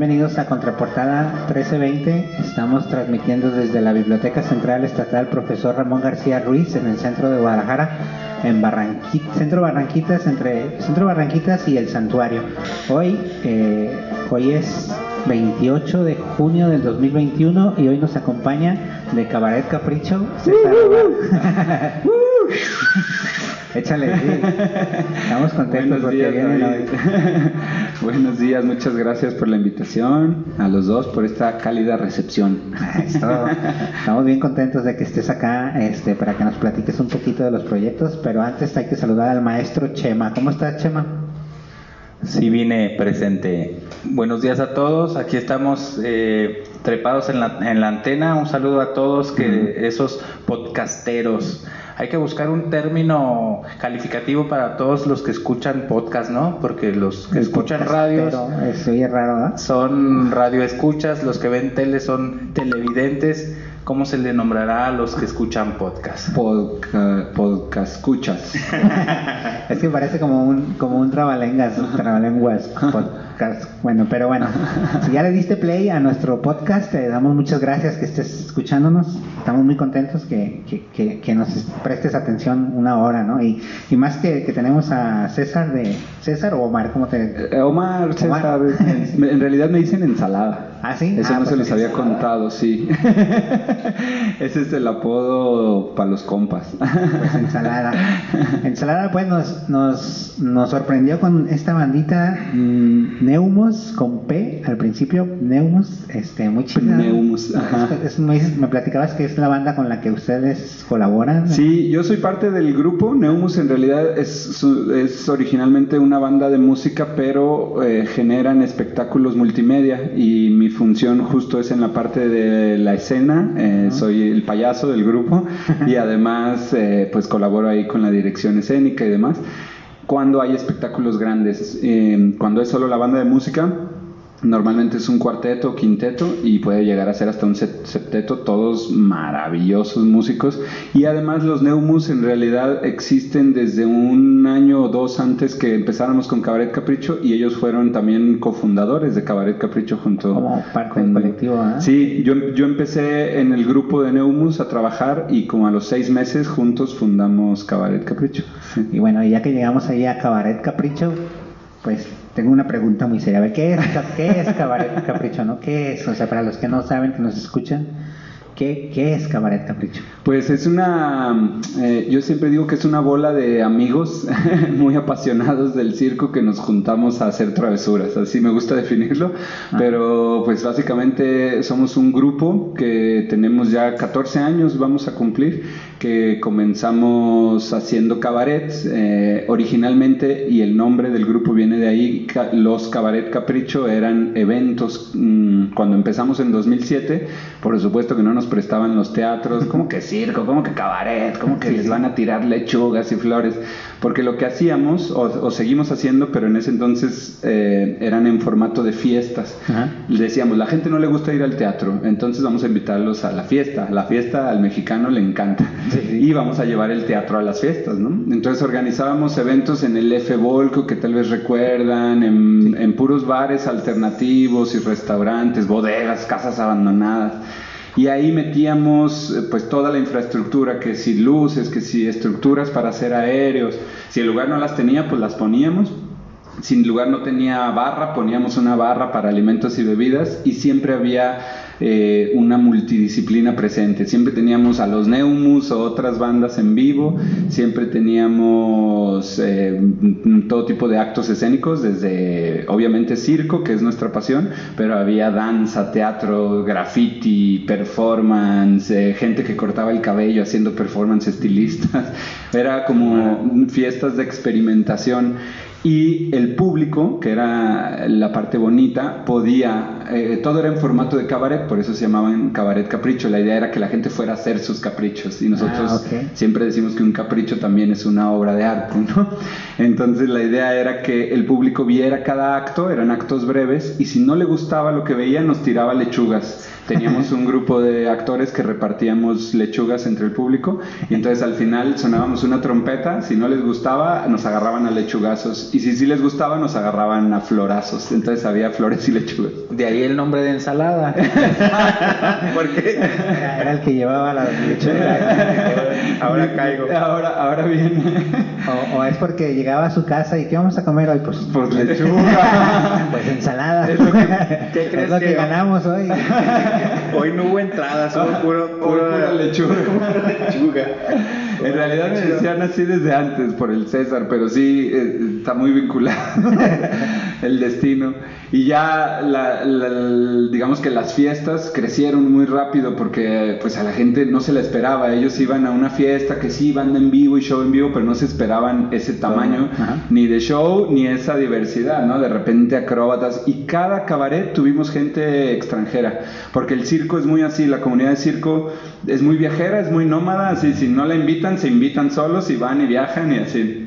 Bienvenidos a Contraportada 1320. Estamos transmitiendo desde la Biblioteca Central Estatal Profesor Ramón García Ruiz en el centro de Guadalajara, en Barranquita, centro Barranquitas, entre centro Barranquitas y el Santuario. Hoy, eh, hoy es 28 de junio del 2021 y hoy nos acompaña de Cabaret Capricho César Échale, sí. Estamos contentos porque vienen hoy. Buenos días, muchas gracias por la invitación a los dos por esta cálida recepción. Estamos bien contentos de que estés acá este, para que nos platiques un poquito de los proyectos, pero antes hay que saludar al maestro Chema. ¿Cómo estás, Chema? Sí, vine presente. Buenos días a todos. Aquí estamos eh, trepados en la, en la antena. Un saludo a todos que esos podcasteros hay que buscar un término calificativo para todos los que escuchan podcast, ¿no? Porque los que escuchan radios raro, son radio escuchas, los que ven tele son televidentes. ¿Cómo se le nombrará a los que escuchan podcast? podcast escuchas. es que parece como un como un trabalenguas, trabalenguas podcast. Bueno, pero bueno, si ya le diste play a nuestro podcast, te damos muchas gracias que estés escuchándonos. Estamos muy contentos que, que, que, nos prestes atención una hora, ¿no? Y, y más que, que tenemos a César de César o Omar, ¿cómo te? Eh, Omar, César. en realidad me dicen ensalada. ¿Ah, sí? Eso ah, no se pues les había contado, sí. Ese es el apodo para los compas. Pues ensalada. Ensalada, pues nos, nos, nos sorprendió con esta bandita mm, Neumos con P al principio. Neumos, este, muy chida. Neumos, ajá. me, platicabas que es la banda con la que ustedes colaboran. Sí, yo soy parte del grupo. Neumus en realidad es, es originalmente una banda de música, pero eh, generan espectáculos multimedia y mi función justo es en la parte de la escena, eh, soy el payaso del grupo y además eh, pues colaboro ahí con la dirección escénica y demás. Cuando hay espectáculos grandes, cuando es solo la banda de música, Normalmente es un cuarteto o quinteto y puede llegar a ser hasta un septeto, todos maravillosos músicos. Y además los Neumus en realidad existen desde un año o dos antes que empezáramos con Cabaret Capricho y ellos fueron también cofundadores de Cabaret Capricho junto como parte del colectivo. ¿eh? Sí, yo, yo empecé en el grupo de Neumus a trabajar y como a los seis meses juntos fundamos Cabaret Capricho. Y bueno, ya que llegamos ahí a Cabaret Capricho, pues tengo una pregunta muy seria. ¿qué es, qué es Cabaret Capricho? ¿no? ¿Qué es? O sea, para los que no saben, que nos escuchan, ¿Qué, ¿Qué, es Cabaret Capricho? Pues es una, eh, yo siempre digo que es una bola de amigos muy apasionados del circo que nos juntamos a hacer travesuras, así me gusta definirlo, ah. pero pues básicamente somos un grupo que tenemos ya 14 años, vamos a cumplir, que comenzamos haciendo cabaret eh, originalmente y el nombre del grupo viene de ahí, los Cabaret Capricho eran eventos, mm, cuando empezamos en 2007, por supuesto que no nos prestaban los teatros, como que circo, como que cabaret, como que les van a tirar lechugas y flores, porque lo que hacíamos, o, seguimos haciendo, pero en ese entonces eh, eran en formato de fiestas. Decíamos, la gente no le gusta ir al teatro, entonces vamos a invitarlos a la fiesta. La fiesta al mexicano le encanta. Y vamos a llevar el teatro a las fiestas, ¿no? Entonces organizábamos eventos en el F Volco, que tal vez recuerdan, en, en puros bares alternativos y restaurantes, bodegas, casas abandonadas y ahí metíamos eh, pues toda la infraestructura, que si luces, que si estructuras para hacer aéreos, si el lugar no las tenía, pues las poníamos. Si el lugar no tenía barra, poníamos una barra para alimentos y bebidas y siempre había eh, una multidisciplina presente. Siempre teníamos a los Neumus o otras bandas en vivo, siempre teníamos eh, todo tipo de actos escénicos, desde obviamente circo, que es nuestra pasión, pero había danza, teatro, graffiti, performance, eh, gente que cortaba el cabello haciendo performance estilistas. Era como fiestas de experimentación y el público, que era la parte bonita, podía eh, todo era en formato de cabaret, por eso se llamaban cabaret capricho. La idea era que la gente fuera a hacer sus caprichos y nosotros Ah, siempre decimos que un capricho también es una obra de arte, ¿no? Entonces la idea era que el público viera cada acto, eran actos breves, y si no le gustaba lo que veía, nos tiraba lechugas. Teníamos un grupo de actores que repartíamos lechugas entre el público y entonces al final sonábamos una trompeta, si no les gustaba nos agarraban a lechugazos y si sí les gustaba nos agarraban a florazos, entonces había flores y lechugas. De ahí el nombre de ensalada. Porque Era, era el que llevaba la lechuga. ahora caigo. Ahora, ahora viene O, o es porque llegaba a su casa y ¿qué vamos a comer hoy? Pues, pues lechuga. pues ensalada. Es lo que- ¿qué Es crees lo que, que- ganamos hoy. Hoy no hubo entrada, solo puro, puro Pura lechuga. lechuga. En realidad me decían así desde antes por el César, pero sí eh, está muy vinculado el destino. Y ya, la- la- digamos que las fiestas crecieron muy rápido porque pues a la gente no se la esperaba. Ellos iban a una fiesta que sí, banda en vivo y show en vivo, pero no se esperaban ese tamaño Ajá. ni de show ni esa diversidad, ¿no? De repente acróbatas y cada cabaret tuvimos gente extranjera, porque el circo es muy así, la comunidad de circo es muy viajera, es muy nómada, así si no la invitan, se invitan solos y van y viajan y así.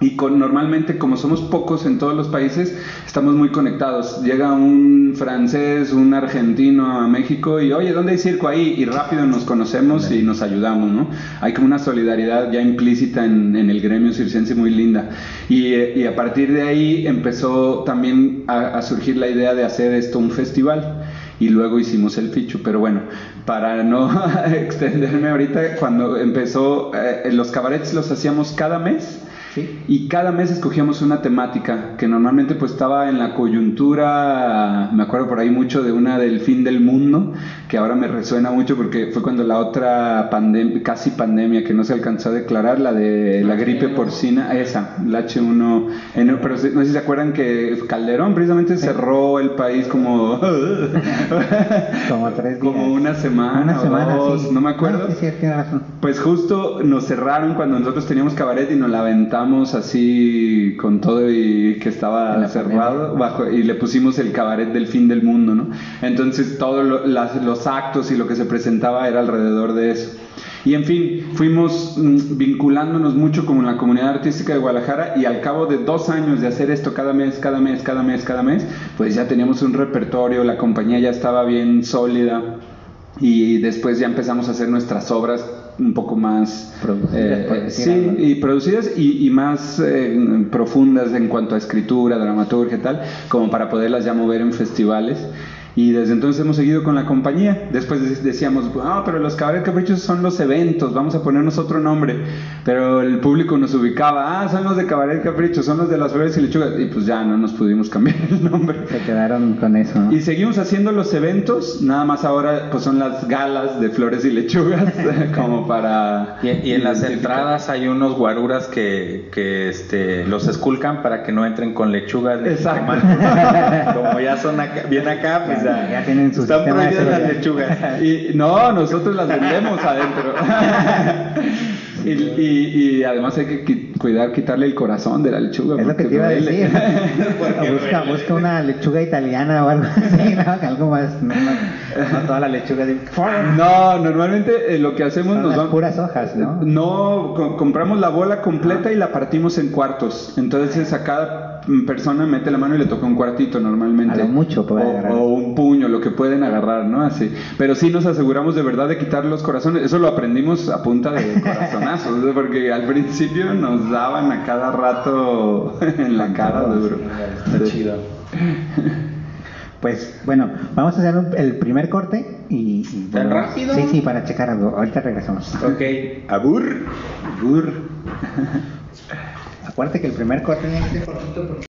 Y con, normalmente, como somos pocos en todos los países, estamos muy conectados. Llega un francés, un argentino a México y, oye, ¿dónde hay circo ahí? Y rápido nos conocemos y nos ayudamos, ¿no? Hay como una solidaridad ya implícita en, el gremio circense muy linda. Y, y a partir de ahí empezó también a, a surgir la idea de hacer esto un festival y luego hicimos el fichu. Pero bueno, para no extenderme ahorita, cuando empezó, eh, los cabarets los hacíamos cada mes. Y cada mes escogíamos una temática que normalmente pues estaba en la coyuntura, me acuerdo por ahí mucho de una del fin del mundo, que ahora me resuena mucho porque fue cuando la otra pandemia, casi pandemia que no se alcanzó a declarar, la de la gripe porcina, esa, la H1, N1, pero no sé si se acuerdan que Calderón precisamente cerró el país como... Como tres días. Como una semana Una o semana, dos, sí. no me acuerdo. sí, sí, tiene razón. Pues justo nos cerraron cuando nosotros teníamos cabaret y nos la aventamos así con todo y que estaba cerrado bajo y le pusimos el cabaret del fin del mundo, ¿no? Entonces todos lo- las- los actos y lo que se presentaba era alrededor de eso. Y en fin, fuimos mm, vinculándonos mucho con la comunidad artística de Guadalajara y al cabo de dos años de hacer esto cada mes, cada mes, cada mes, cada mes, pues ya teníamos un repertorio, la compañía ya estaba bien sólida y después ya empezamos a hacer nuestras obras un poco más Producidas, eh, eh, sí y producidas y, y más eh, profundas en cuanto a escritura dramaturgia y tal como para poderlas ya mover en festivales y desde entonces hemos seguido con la compañía. Después de- decíamos, ah, pero los cabaret caprichos son los eventos, vamos a ponernos otro nombre. Pero el público nos ubicaba, ah, son los de cabaret caprichos, son los de las flores y lechugas. Y pues ya no nos pudimos cambiar el nombre. Se quedaron con eso, ¿no? Y seguimos haciendo los eventos, nada más ahora pues son las galas de flores y lechugas, como para... Y, y en las entradas hay unos guaruras que, que este, los esculcan para que no entren con lechugas. Exacto. jitomate. Como ya son acá- bien acá, pues ya, Ya tienen su están prohibidas las lechugas. Y no, nosotros las vendemos adentro. y, y- y además hay que cuidar, quitarle el corazón de la lechuga. Es lo que porque te iba a decir. busca, busca una lechuga italiana o algo así, ¿no? Algo más. No, no, no toda la lechuga de. No, normalmente eh, lo que hacemos Son nos las puras hojas, ¿no? No, co- compramos la bola completa y la partimos en cuartos. Entonces a cada persona mete la mano y le toca un cuartito normalmente. A lo mucho puede o, agarrar. o un puño, lo que pueden agarrar, ¿no? Así. Pero sí nos aseguramos de verdad de quitar los corazones. Eso lo aprendimos a punta de corazonazos, ¿eh? porque al principio nos daban a cada rato en la cara duro. Está chido. Pues bueno, vamos a hacer un- el primer corte y. y ¿Tan rápido? Sí, sí, para checar algo. Ahorita regresamos. Ok, abur. Gur. Acuérdate que el primer corte tiene que ser cortito porque.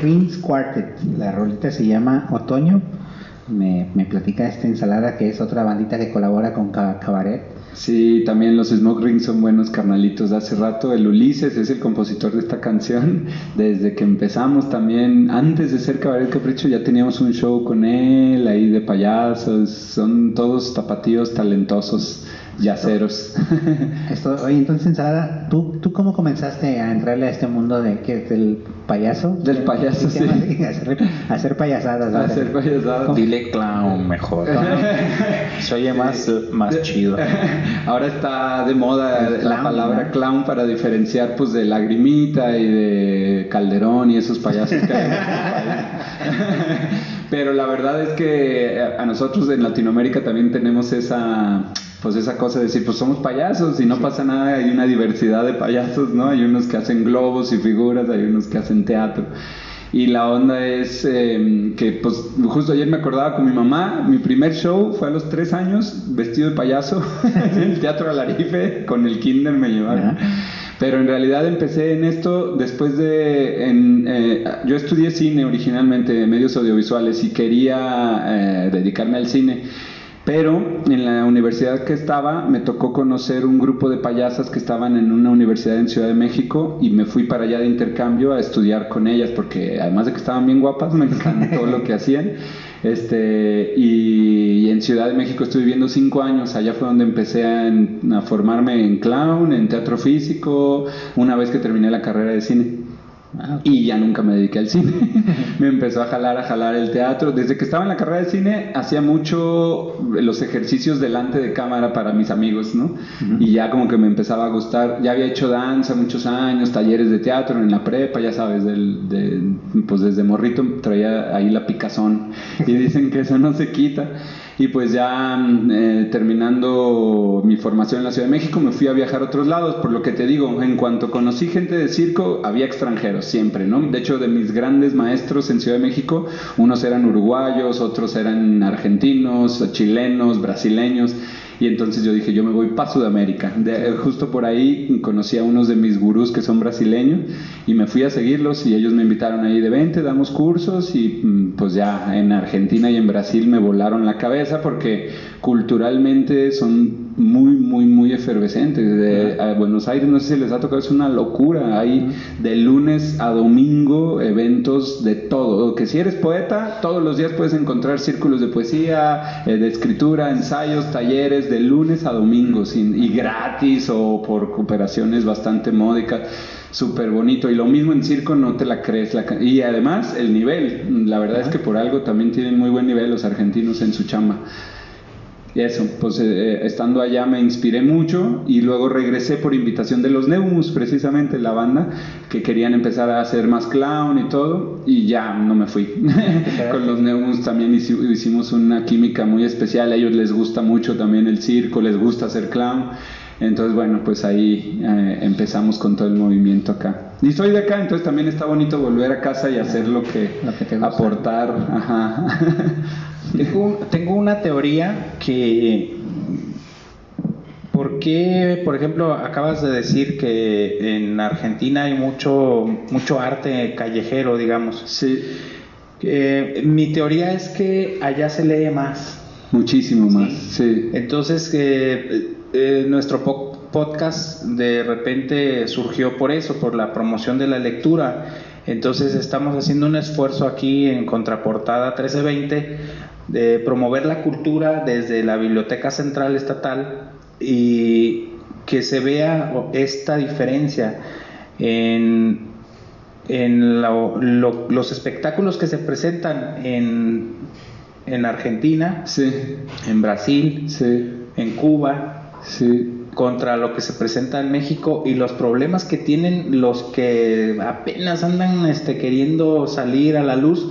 Greens Quartet. La rolita se llama Otoño. Me, me platica esta ensalada que es otra bandita que colabora con Cabaret. Sí, también los Smoke Rings son buenos carnalitos hace rato. El Ulises es el compositor de esta canción. Desde que empezamos también, antes de ser Cabaret Capricho, ya teníamos un show con él, ahí de payasos. Son todos tapatíos talentosos yaceros. Esto, oye, entonces, Ensalada, ¿tú, ¿tú cómo comenzaste a entrarle a este mundo de que del payaso? Del payaso, sí. A hacer, payasadas. A hacer payasadas. Dile clown mejor. Se oye más, más chido. Ahora está de moda la palabra clown para diferenciar pues de lagrimita y de calderón y esos payasos que hay. Pero la verdad es que a nosotros en Latinoamérica también tenemos esa pues esa cosa de decir, pues somos payasos y no pasa nada, hay una diversidad de payasos, ¿no? Hay unos que hacen globos y figuras, hay unos que hacen teatro. Y la onda es em, que, pues, justo ayer me acordaba con mi mamá, mi primer show fue a los tres años, vestido de payaso, en el Teatro Alarife, con el kinder me llevaron. Pero en realidad empecé en esto después de... En, eh, yo estudié cine originalmente, medios audiovisuales, y quería eh, dedicarme al cine. Pero en la universidad que estaba me tocó conocer un grupo de payasas que estaban en una universidad en Ciudad de México y me fui para allá de intercambio a estudiar con ellas porque además de que estaban bien guapas me encantó lo que hacían. Este, y, en Ciudad de México estuve viviendo cinco años, allá fue donde empecé a formarme en clown, en teatro físico, una vez que terminé la carrera de cine. Ah, y ya nunca me dediqué al cine. me empezó a jalar, a jalar el teatro. Desde que estaba en la carrera de cine, hacía mucho los ejercicios delante de cámara para mis amigos, ¿no? Y ya como que me empezaba a gustar. Ya había hecho danza muchos años, talleres de teatro en la prepa, ya sabes, del, pues desde morrito traía ahí la picazón. Y dicen que eso no se quita. Y pues ya mm, eh, terminando mi formación en la Ciudad de México, me fui a viajar a otros lados. Por lo que te digo, en cuanto conocí gente de circo, había extranjeros siempre, ¿no? De hecho, de mis grandes maestros en Ciudad de México, unos eran uruguayos, otros eran argentinos, chilenos, brasileños. Y entonces yo dije, yo me voy para Sudamérica. De, justo por ahí conocí a unos de mis gurús que son brasileños y me fui a seguirlos y ellos me invitaron ahí de 20, damos cursos y mm, pues ya en Argentina y en Brasil me volaron la cabeza porque culturalmente son muy, muy, muy efervescentes. De, a Buenos Aires, no sé si les ha tocado, es una locura. Hay de lunes a domingo eventos de todo. Que si eres poeta, todos los días puedes encontrar círculos de poesía, eh, de escritura, ensayos, talleres, de lunes a domingo, sin, y gratis o por cooperaciones bastante módicas. Súper bonito. Y lo mismo en circo, no te la crees. La, y además, el nivel. La verdad es que por algo también tienen muy buen nivel los argentinos en su chamba. Y eso, pues eh, estando allá me inspiré mucho y luego regresé por invitación de los Neumus, precisamente la banda, que querían empezar a hacer más clown y todo, y ya no me fui. Con los Neumus también hicimos una química muy especial, a ellos les gusta mucho también el circo, les gusta hacer clown. Entonces, bueno, pues ahí eh, empezamos con todo el movimiento acá. Y soy de acá, entonces también está bonito volver a casa y hacer lo que, lo que aportar. Ajá. Tengo, una teoría que... ¿Por qué, por ejemplo, acabas de decir que en Argentina hay mucho, mucho arte callejero, digamos? Sí. mi teoría es que allá se lee más. Muchísimo más, sí. Entonces, eh, eh, nuestro podcast de repente surgió por eso, por la promoción de la lectura. Entonces estamos haciendo un esfuerzo aquí en Contraportada 1320 de promover la cultura desde la Biblioteca Central Estatal y que se vea esta diferencia en, en los espectáculos que se presentan en, en Argentina, en Brasil, en Cuba, contra lo que se presenta en México y los problemas que tienen los que apenas andan este, queriendo salir a la luz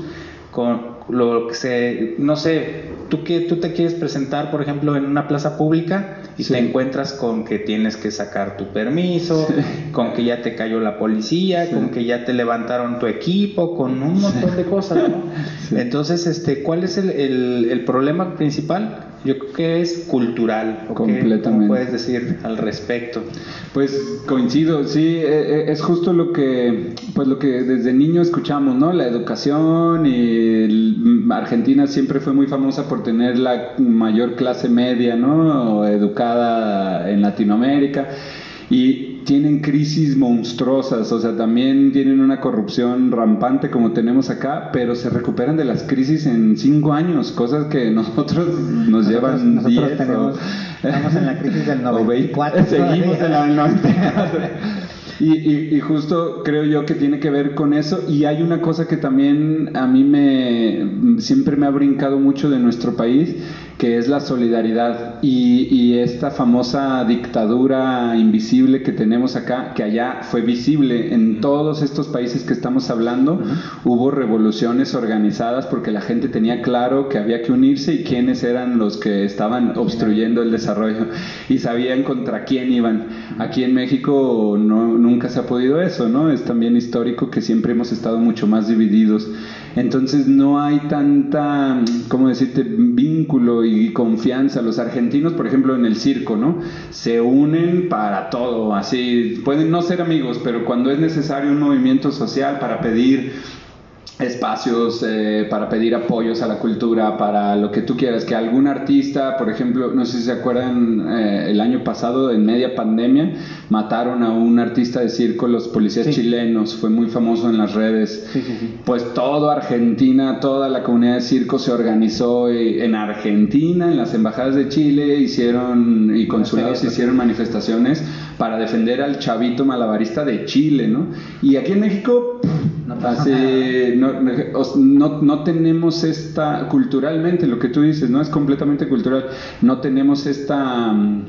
con, lo que se, no sé, tú que tú te quieres presentar, por ejemplo, en una plaza pública y te encuentras con que tienes que sacar tu permiso, con que ya te cayó la policía, con que ya te levantaron tu equipo, con un montón de cosas, ¿no? Entonces, este, ¿cuál es el, el, el, problema principal? Yo creo que es cultural. Completamente. ¿Qué puedes decir al respecto? Pues coincido, sí, e, e, es justo lo que, pues lo que desde niño escuchamos, ¿no? La educación y Argentina siempre fue muy famosa por tener la mayor clase media, ¿no? Educada en Latinoamérica y tienen crisis monstruosas, o sea, también tienen una corrupción rampante como tenemos acá, pero se recuperan de las crisis en cinco años, cosas que nosotros nos llevan nosotros diez tenemos, Estamos en la crisis del 94. Seguimos en la 94. Y, y, justo creo yo que tiene que ver con eso. Y hay una cosa que también a mí me siempre me ha brincado mucho de nuestro país, que es la solidaridad y, y, esta famosa dictadura invisible que tenemos acá, que allá fue visible en todos estos países que estamos hablando, hubo revoluciones organizadas porque la gente tenía claro que había que unirse y quiénes eran los que estaban obstruyendo el desarrollo y sabían contra quién iban. Aquí en México no, nunca se ha podido eso, ¿no? Es también histórico que siempre hemos estado mucho más divididos. Entonces no hay tanta, ¿cómo decirte?, vínculo y confianza. Los argentinos, por ejemplo, en el circo, ¿no? Se unen para todo, así, pueden no ser amigos, pero cuando es necesario un movimiento social para pedir espacios eh, para pedir apoyos a la cultura, para lo que tú quieras, que algún artista, por ejemplo, no sé si se acuerdan, eh, el año pasado, en media pandemia, mataron a un artista de circo, los policías chilenos, fue muy famoso en las redes. pues todo Argentina, toda la comunidad de circo se organizó en Argentina, en las embajadas de Chile, hicieron, y consulados hicieron manifestaciones para defender al chavito malabarista de Chile, ¿no? Y aquí en México... Así, no, no, no, tenemos esta, culturalmente, lo que tú dices, no es completamente cultural, no tenemos esta, mm,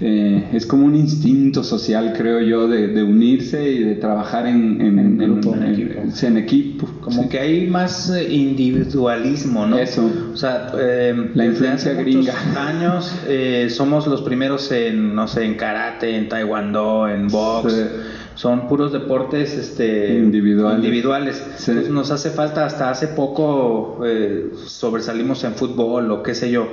eh, es como un instinto social, creo yo, de, unirse y de trabajar en, en, en, equipo. Como que hay más eh, individualismo, ¿no? Eso. O sea, eh, la influencia gringa. años somos los primeros en, no sé, en karate, en taekwondo, en box son puros deportes este, individuales. nos hace falta, hasta hace poco eh, sobresalimos en fútbol o qué sé yo,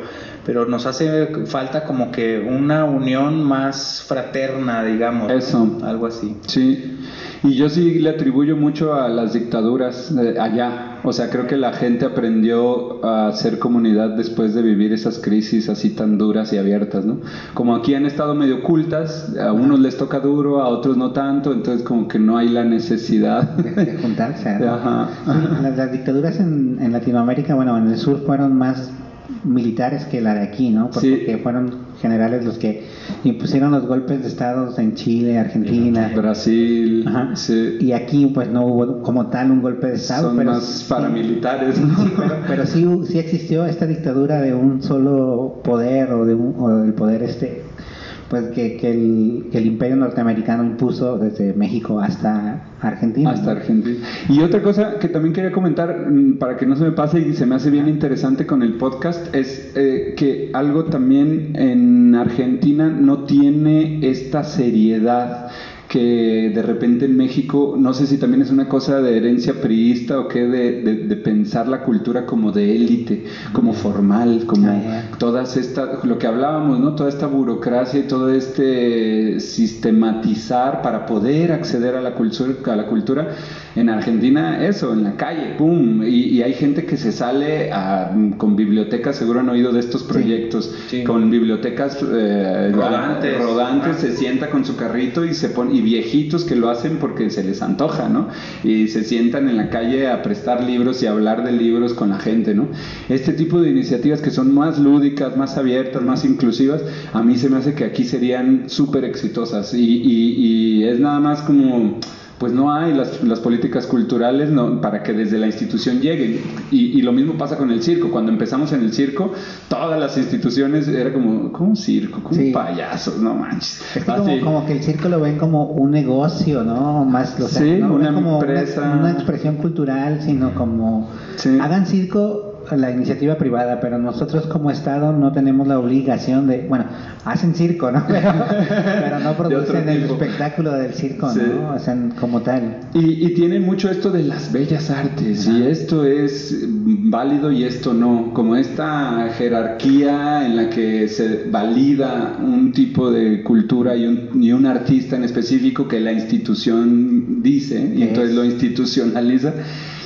pero nos hace falta como que una unión más fraterna, digamos. Eso. Algo así. Sí. Y yo sí le atribuyo mucho a las dictaduras allá. O sea, creo que la gente aprendió a ser comunidad después de vivir esas crisis así tan duras y abiertas, ¿no? Como aquí han estado medio ocultas, a unos les toca duro, a otros no tanto, entonces como que no hay la necesidad de, juntarse. Ajá. las, dictaduras en, en Latinoamérica, bueno, en el sur fueron más militares que la de aquí, ¿no? Porque fueron generales los que impusieron los golpes de estados en Chile, Argentina, Brasil, y aquí pues no hubo como tal un golpe de estado, Son más paramilitares, ¿no? pero, sí, sí existió esta dictadura de un solo poder o de un, o del poder este pues que, que, el, que, el, imperio norteamericano impuso desde México hasta Argentina. Hasta Argentina. Y otra cosa que también quería comentar, mm, para que no se me pase y se me hace bien interesante con el podcast, es eh, que algo también en Argentina no tiene esta seriedad que de repente en México, no sé si también es una cosa de herencia priista o qué, de, de, pensar la cultura como de élite, como formal, como ah, todas estas, lo que hablábamos, ¿no? Toda esta burocracia y todo este sistematizar para poder acceder a la cultura, a la cultura en Argentina, eso, en la calle, ¡pum! Y, hay gente que se sale con bibliotecas, seguro han oído de estos proyectos, con bibliotecas eh, rodantes, rodantes se sienta con su carrito y se pone, y viejitos que lo hacen porque se les antoja, ¿no? Y se sientan en la calle a prestar libros y a hablar de libros con la gente, ¿no? Este tipo de iniciativas que son más lúdicas, más abiertas, más inclusivas, a mí se me hace que aquí serían súper exitosas y, y es nada más como pues no hay las, las políticas culturales no, para que desde la institución lleguen. Y, y, lo mismo pasa con el circo. Cuando empezamos en el circo, todas las instituciones era como, como un circo, como un payaso, no manches. Es como, como, que el circo lo ven como un negocio, ¿no? Más, o sea, sí, no una como empresa. Una, expresión cultural, sino como hagan circo la iniciativa privada, pero nosotros como Estado no tenemos la obligación de, bueno, hacen circo, ¿no? Pero, no producen el espectáculo del circo, ¿no? O sea, como tal. Y, y, tienen mucho esto de las bellas artes, y esto es válido y esto no, como esta jerarquía en la que se valida un tipo de cultura y un, y un artista en específico que la institución dice, y entonces lo institucionaliza.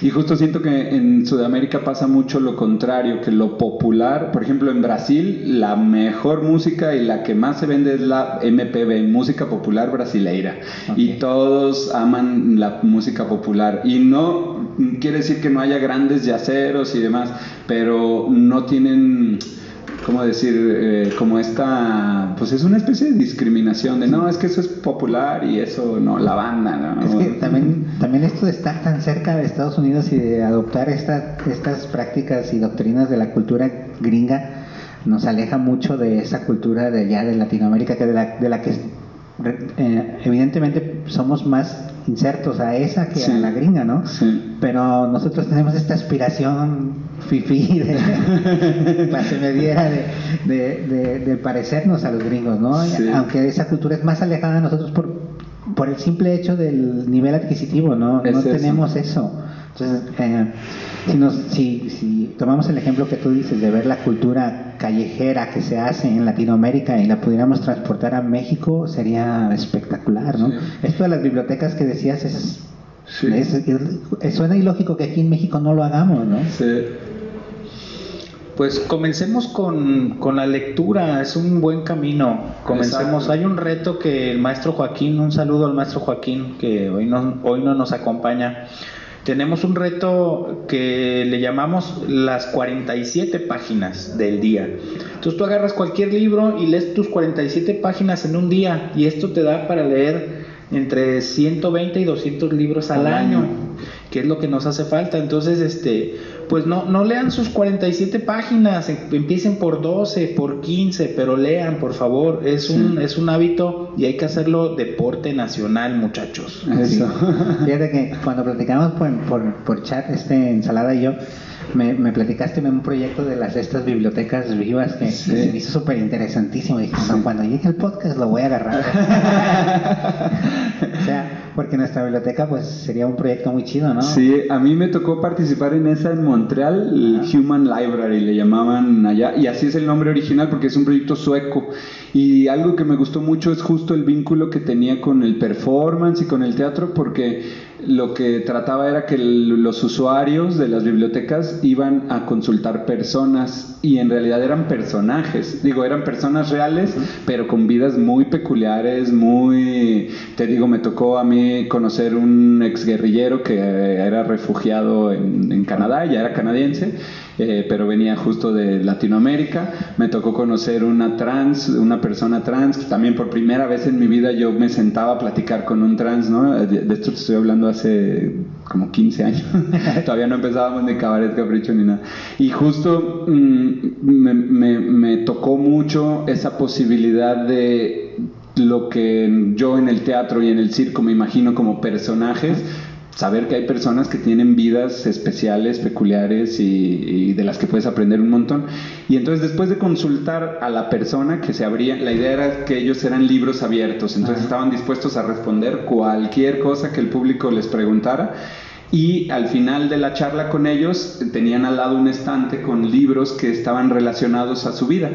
Y justo siento que en Sudamérica pasa mucho lo contrario, que lo popular, por ejemplo en Brasil, la mejor música y la que más se vende es la MPB, música popular brasileira. Y todos aman la música popular. Y no quiere decir que no haya grandes yaceros y demás, pero no tienen ¿cómo decir? Eh, como esta, pues es una especie de discriminación de no, es que eso es popular y eso no, la banda, ¿no? Es que también, también esto de estar tan cerca de Estados Unidos y de adoptar esta, estas prácticas y doctrinas de la cultura gringa nos aleja mucho de esa cultura de allá de Latinoamérica, que de la, de la que eh, evidentemente somos más insertos a esa que a la gringa, ¿no? Sí. Pero nosotros tenemos esta aspiración fifí de clase mediera de, de, de, parecernos a los gringos, ¿no? Aunque esa cultura es más alejada de nosotros por, por el simple hecho del nivel adquisitivo, ¿no? no tenemos eso. Entonces, eh, si, nos, si, si tomamos el ejemplo que tú dices de ver la cultura callejera que se hace en Latinoamérica y la pudiéramos transportar a México, sería espectacular, ¿no? Esto de las bibliotecas que decías es, es, suena ilógico que aquí en México no lo hagamos, ¿no? Sí. Pues comencemos con, con, la lectura, es un buen camino. Comencemos. Hay un reto que el maestro Joaquín, un saludo al maestro Joaquín, que hoy no, hoy no nos acompaña tenemos un reto que le llamamos las 47 páginas del día. Entonces tú agarras cualquier libro y lees tus 47 páginas en un día y esto te da para leer entre 120 y 200 libros al, año, que es lo que nos hace falta. Entonces, este, pues no, no lean sus 47 páginas, em, empiecen por 12, por 15, pero lean, por favor. Es, un, es un hábito y hay que hacerlo deporte nacional, muchachos. Eso. Fíjate que cuando platicamos por, por, por chat, este Ensalada y yo, me, me platicaste en un proyecto de las estas bibliotecas vivas que se hizo súper interesantísimo. Dije, cuando llegue el podcast lo voy a agarrar. o sea, porque nuestra biblioteca pues sería un proyecto muy chido, ¿no? Sí, a mí me tocó participar en esa en Montreal, el Human Library le llamaban allá, y así es el nombre original porque es un proyecto sueco. Y algo que me gustó mucho es justo el vínculo que tenía con el performance y con el teatro, porque lo que trataba era que los usuarios de las bibliotecas iban a consultar personas y en realidad eran personajes, digo, eran personas reales, pero con vidas muy peculiares, muy, te digo, me tocó a mí conocer un exguerrillero que era refugiado en, en Canadá, ya era canadiense, eh, pero venía justo de Latinoamérica. Me tocó conocer una trans, una persona trans, también por primera vez en mi vida yo me sentaba a platicar con un trans, ¿no? De, esto te estoy hablando hace como 15 años. Todavía no empezábamos ni cabaret capricho ni nada. Y justo mm, me, me, me tocó mucho esa posibilidad de lo que yo en el teatro y en el circo me imagino como personajes saber que hay personas que tienen vidas especiales, peculiares y, de las que puedes aprender un montón. Y entonces después de consultar a la persona que se abría, la idea era que ellos eran libros abiertos, entonces estaban dispuestos a responder cualquier cosa que el público les preguntara y al final de la charla con ellos tenían al lado un estante con libros que estaban relacionados a su vida,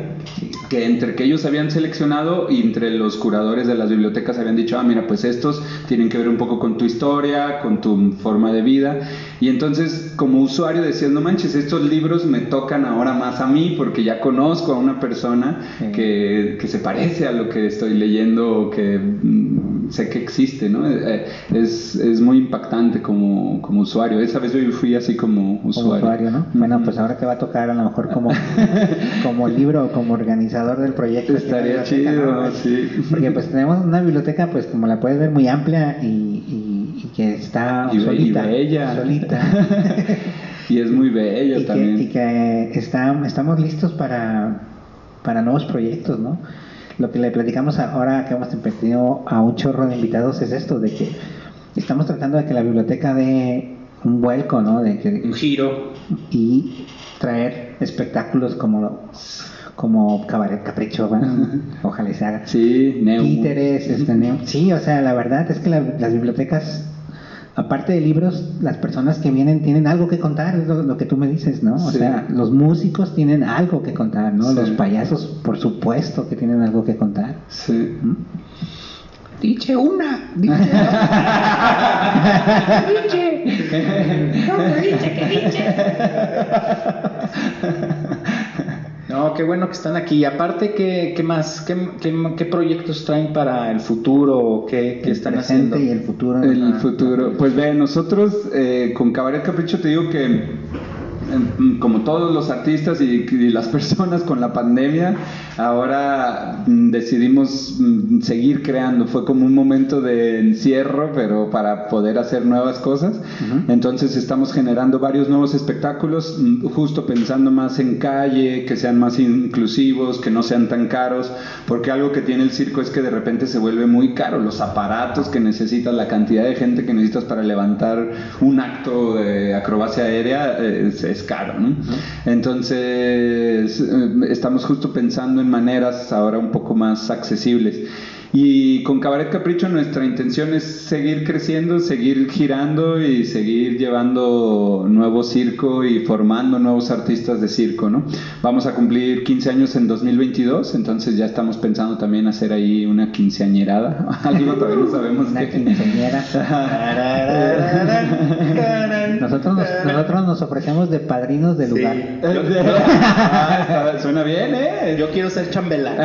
que entre que ellos habían seleccionado y entre los curadores de las bibliotecas habían dicho, ah, mira, pues estos tienen que ver un poco con tu historia, con tu forma de vida. Y entonces como usuario decías, no manches, estos libros me tocan ahora más a mí porque ya conozco a una persona que, que se parece a lo que estoy leyendo o que mm, sé que existe, ¿no? Eh, es, es muy impactante como como usuario. Esa vez yo fui así como usuario. ¿no? Bueno, pues ahora te va a tocar a lo mejor como, como libro o como organizador del proyecto. Estaría chido, sí. Porque pues tenemos una biblioteca, pues como la puedes ver, muy amplia y, y, que está solita. Y bella. Solita. y es muy bella y también. Que, y que está, estamos listos para, para nuevos proyectos, ¿no? Lo que le platicamos ahora que hemos tenido a un chorro de invitados es esto, de que estamos tratando de que la biblioteca dé un vuelco, ¿no? De que, un giro. Y traer espectáculos como como Cabaret Capricho, ojalá se haga. Sí. Títeres, este, Neo. Sí, o sea, la verdad es que las bibliotecas, aparte de libros, las personas que vienen tienen algo que contar, es lo, que tú me dices, ¿no? O sea, los músicos tienen algo que contar, ¿no? Los payasos, por supuesto que tienen algo que contar. Sí. ¿Mm? Dice una, dice dice. No, dice que dice. Qué bueno que están aquí. Y aparte, ¿qué, qué más? ¿Qué, qué, proyectos traen para el futuro? ¿Qué, qué están haciendo? y el futuro. El futuro. Pues ve, nosotros eh, con Cabaret Capricho te digo que como todos los artistas y, las personas con la pandemia, ahora mm, decidimos mm, seguir creando. Fue como un momento de encierro, pero para poder hacer nuevas cosas. Entonces estamos generando varios nuevos espectáculos, mm, justo pensando más en calle, que sean más inclusivos, que no sean tan caros, porque algo que tiene el circo es que de repente se vuelve muy caro. Los aparatos que necesitas, la cantidad de gente que necesitas para levantar un acto de acrobacia aérea, eh, caro. Entonces, eh, estamos justo pensando en maneras ahora un poco más accesibles. Y con Cabaret Capricho nuestra intención es seguir creciendo, seguir girando y seguir llevando nuevo circo y formando nuevos artistas de circo, ¿no? Vamos a cumplir 15 años en 2022, entonces ya estamos pensando también hacer ahí una quinceañerada, algo todavía no sabemos una quinceañera. nosotros, nos, nosotros nos ofrecemos de padrinos del lugar. Ah, suena bien, ¿eh? Yo quiero ser chambelán.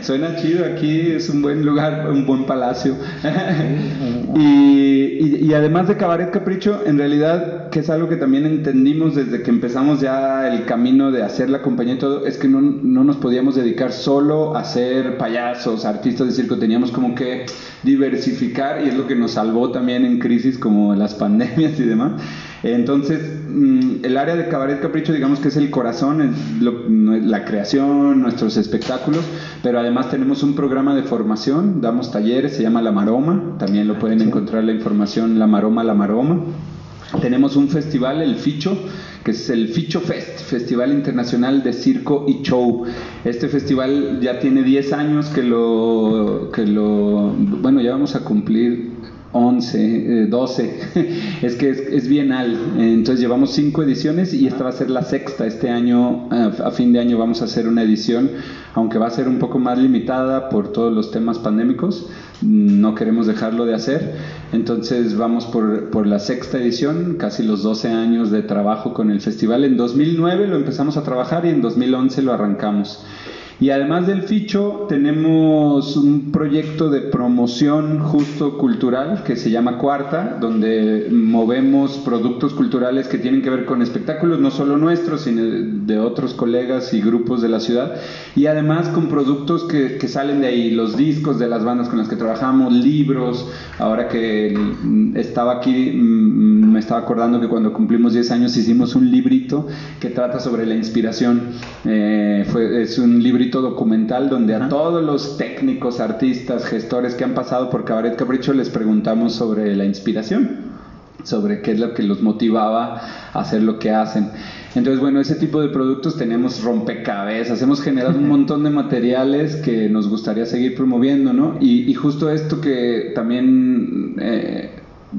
suena chido aquí, es un buen lugar, un buen palacio. y, y, además de Cabaret Capricho, en realidad, que es algo que también entendimos desde que empezamos ya el camino de hacer la compañía y todo, es que no, no nos podíamos dedicar solo a ser payasos, artistas de circo, teníamos como que diversificar y es lo que nos salvó también en crisis como las pandemias y demás. Entonces, mm, el área de Cabaret Capricho, digamos que es el corazón, la creación, nuestros espectáculos, pero además tenemos un programa de formación, damos talleres, se llama La Maroma, también lo pueden encontrar la información La Maroma, La Maroma. Tenemos un festival, el Ficho, que es el Ficho Fest, Festival Internacional de Circo y Show. Este festival ya tiene 10 años que lo, que lo, bueno, ya vamos a cumplir 11, 12, eh, es que es, bienal, entonces llevamos cinco ediciones y esta va a ser la sexta, este año, a fin de año vamos a hacer una edición, aunque va a ser un poco más limitada por todos los temas pandémicos, no queremos dejarlo de hacer, entonces vamos por, por la sexta edición, casi los 12 años de trabajo con el festival, en 2009 lo empezamos a trabajar y en 2011 lo arrancamos. Y además del ficho, tenemos un proyecto de promoción justo cultural que se llama Cuarta, donde movemos productos culturales que tienen que ver con espectáculos, no solo nuestros, sino de otros colegas y grupos de la ciudad. Y además con productos que, que salen de ahí, los discos de las bandas con las que trabajamos, libros. Ahora que estaba aquí, mm, me estaba acordando que cuando cumplimos 10 años hicimos un librito que trata sobre la inspiración. Eh, fue, es un librito documental donde a todos los técnicos, artistas, gestores que han pasado por Cabaret Capricho les preguntamos sobre la inspiración, sobre qué es lo que los motivaba a hacer lo que hacen. Entonces, bueno, ese tipo de productos tenemos rompecabezas, hemos generado un montón de materiales que nos gustaría seguir promoviendo, ¿no? Y, justo esto que también eh,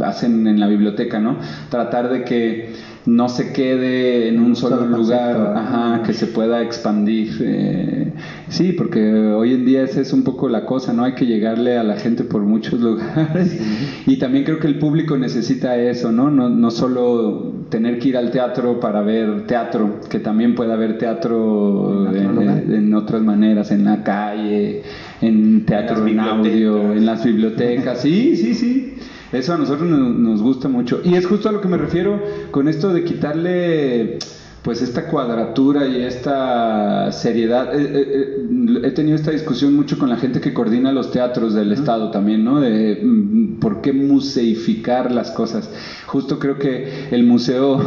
hacen en la biblioteca, ¿no? Tratar de que no se quede en un solo, lugar, ajá, que se pueda expandir. Eh, sí, porque hoy en día esa es un poco la cosa, ¿no? Hay que llegarle a la gente por muchos lugares. Y también creo que el público necesita eso, ¿no? ¿no? No solo tener que ir al teatro para ver teatro, que también pueda haber teatro en, otras maneras, en la calle, en teatro en, audio, en las bibliotecas. Sí, sí, sí. Eso a nosotros nos, gusta mucho. Y es justo a lo que me refiero con esto de quitarle pues esta cuadratura y esta seriedad. Eh, eh, eh, he tenido esta discusión mucho con la gente que coordina los teatros del Estado también, ¿no? De mm, por qué museificar las cosas justo creo que el museo